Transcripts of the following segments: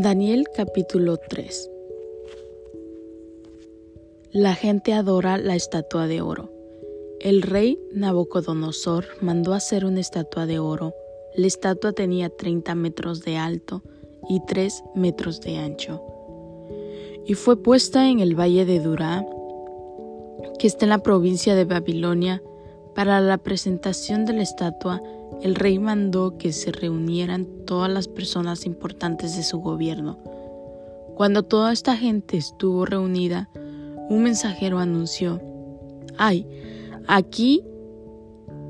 Daniel capítulo 3 La gente adora la estatua de oro. El rey Nabucodonosor mandó hacer una estatua de oro. La estatua tenía 30 metros de alto y 3 metros de ancho. Y fue puesta en el valle de Durá, que está en la provincia de Babilonia. Para la presentación de la estatua, el rey mandó que se reunieran todas las personas importantes de su gobierno. Cuando toda esta gente estuvo reunida, un mensajero anunció, hay aquí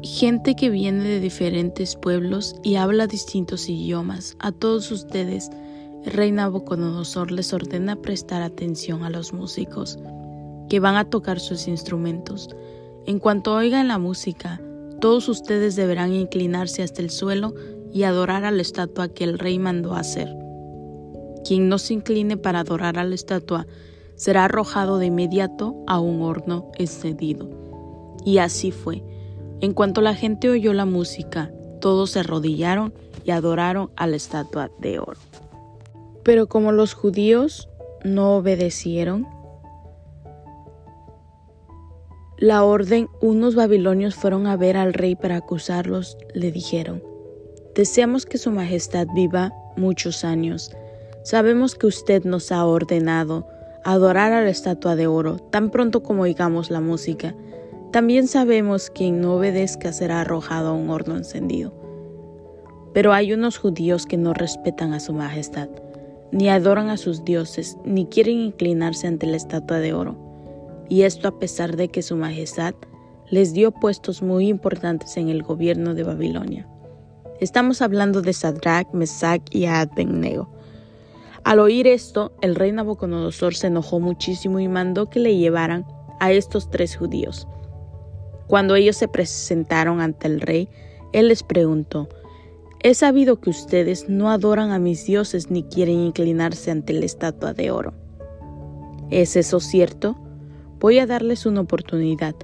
gente que viene de diferentes pueblos y habla distintos idiomas. A todos ustedes, el rey Nabucodonosor les ordena prestar atención a los músicos que van a tocar sus instrumentos. En cuanto oigan la música, todos ustedes deberán inclinarse hasta el suelo y adorar a la estatua que el rey mandó hacer. Quien no se incline para adorar a la estatua será arrojado de inmediato a un horno encendido. Y así fue. En cuanto la gente oyó la música, todos se arrodillaron y adoraron a la estatua de oro. Pero como los judíos no obedecieron, la orden, unos babilonios fueron a ver al rey para acusarlos, le dijeron, Deseamos que Su Majestad viva muchos años. Sabemos que usted nos ha ordenado adorar a la estatua de oro tan pronto como oigamos la música. También sabemos quien no obedezca será arrojado a un horno encendido. Pero hay unos judíos que no respetan a Su Majestad, ni adoran a sus dioses, ni quieren inclinarse ante la estatua de oro y esto a pesar de que Su Majestad les dio puestos muy importantes en el gobierno de Babilonia. Estamos hablando de Sadrach, Mesach y Abednego. Al oír esto, el rey Nabucodonosor se enojó muchísimo y mandó que le llevaran a estos tres judíos. Cuando ellos se presentaron ante el rey, él les preguntó, He sabido que ustedes no adoran a mis dioses ni quieren inclinarse ante la estatua de oro. ¿Es eso cierto? Voy a darles una oportunidad.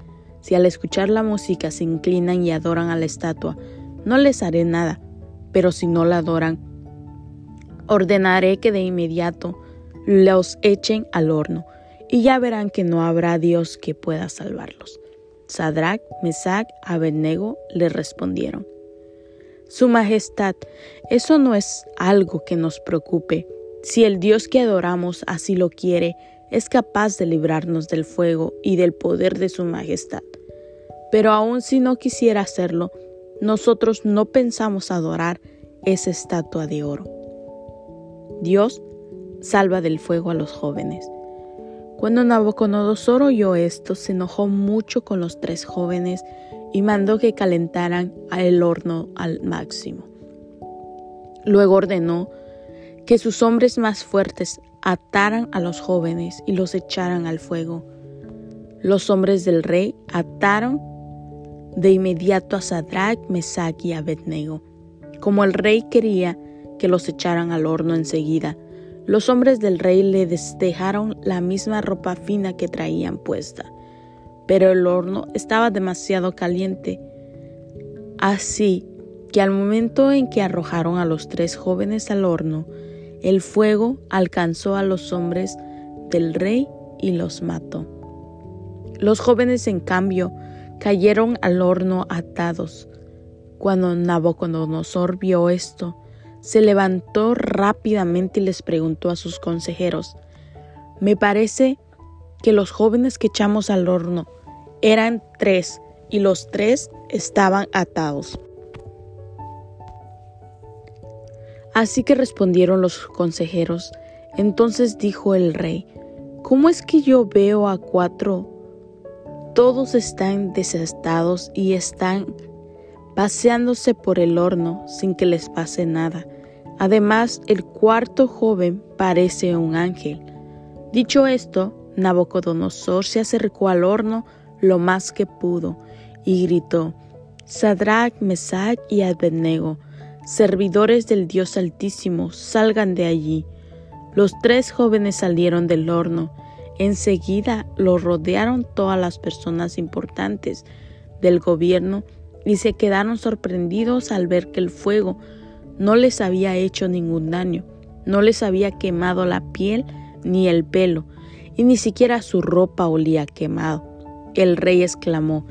Si al escuchar la música se inclinan y adoran a la estatua, no les haré nada, pero si no la adoran, ordenaré que de inmediato los echen al horno, y ya verán que no habrá Dios que pueda salvarlos. Sadrach, Mesach, Abednego le respondieron. Su Majestad, eso no es algo que nos preocupe. Si el Dios que adoramos así lo quiere, es capaz de librarnos del fuego y del poder de su majestad. Pero aun si no quisiera hacerlo, nosotros no pensamos adorar esa estatua de oro. Dios salva del fuego a los jóvenes. Cuando Nabucodonosor oyó esto, se enojó mucho con los tres jóvenes y mandó que calentaran el horno al máximo. Luego ordenó que sus hombres más fuertes ataran a los jóvenes y los echaran al fuego. Los hombres del rey ataron de inmediato a Sadrach, Mesach y Abednego. Como el rey quería que los echaran al horno enseguida, los hombres del rey le dejaron la misma ropa fina que traían puesta, pero el horno estaba demasiado caliente. Así que al momento en que arrojaron a los tres jóvenes al horno, el fuego alcanzó a los hombres del rey y los mató. Los jóvenes, en cambio, cayeron al horno atados. Cuando Nabucodonosor vio esto, se levantó rápidamente y les preguntó a sus consejeros, me parece que los jóvenes que echamos al horno eran tres y los tres estaban atados. Así que respondieron los consejeros. Entonces dijo el rey, ¿cómo es que yo veo a cuatro? Todos están desestados y están paseándose por el horno sin que les pase nada. Además, el cuarto joven parece un ángel. Dicho esto, Nabucodonosor se acercó al horno lo más que pudo y gritó, Sadrach, Mesach y Abednego, servidores del Dios Altísimo, salgan de allí. Los tres jóvenes salieron del horno. Enseguida lo rodearon todas las personas importantes del gobierno y se quedaron sorprendidos al ver que el fuego no les había hecho ningún daño. No les había quemado la piel ni el pelo, y ni siquiera su ropa olía quemado. El rey exclamó,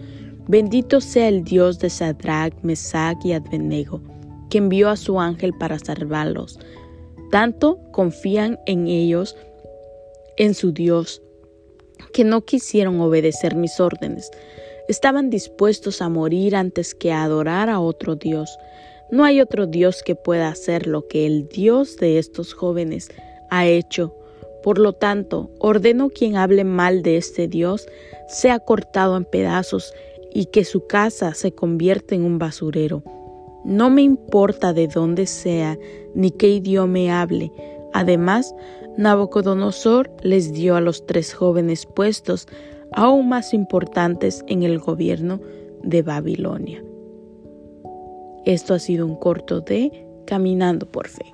Bendito sea el Dios de Sadrach, Mesach y Abednego, que envió a su ángel para salvarlos. Tanto confían en ellos, en su Dios, que no quisieron obedecer mis órdenes. Estaban dispuestos a morir antes que a adorar a otro Dios. No hay otro Dios que pueda hacer lo que el Dios de estos jóvenes ha hecho. Por lo tanto, ordeno quien hable mal de este Dios sea cortado en pedazos y que su casa se convierta en un basurero. No me importa de dónde sea ni qué idioma hable. Además, Nabucodonosor les dio a los tres jóvenes puestos aún más importantes en el gobierno de Babilonia. Esto ha sido un corto de Caminando por Fe.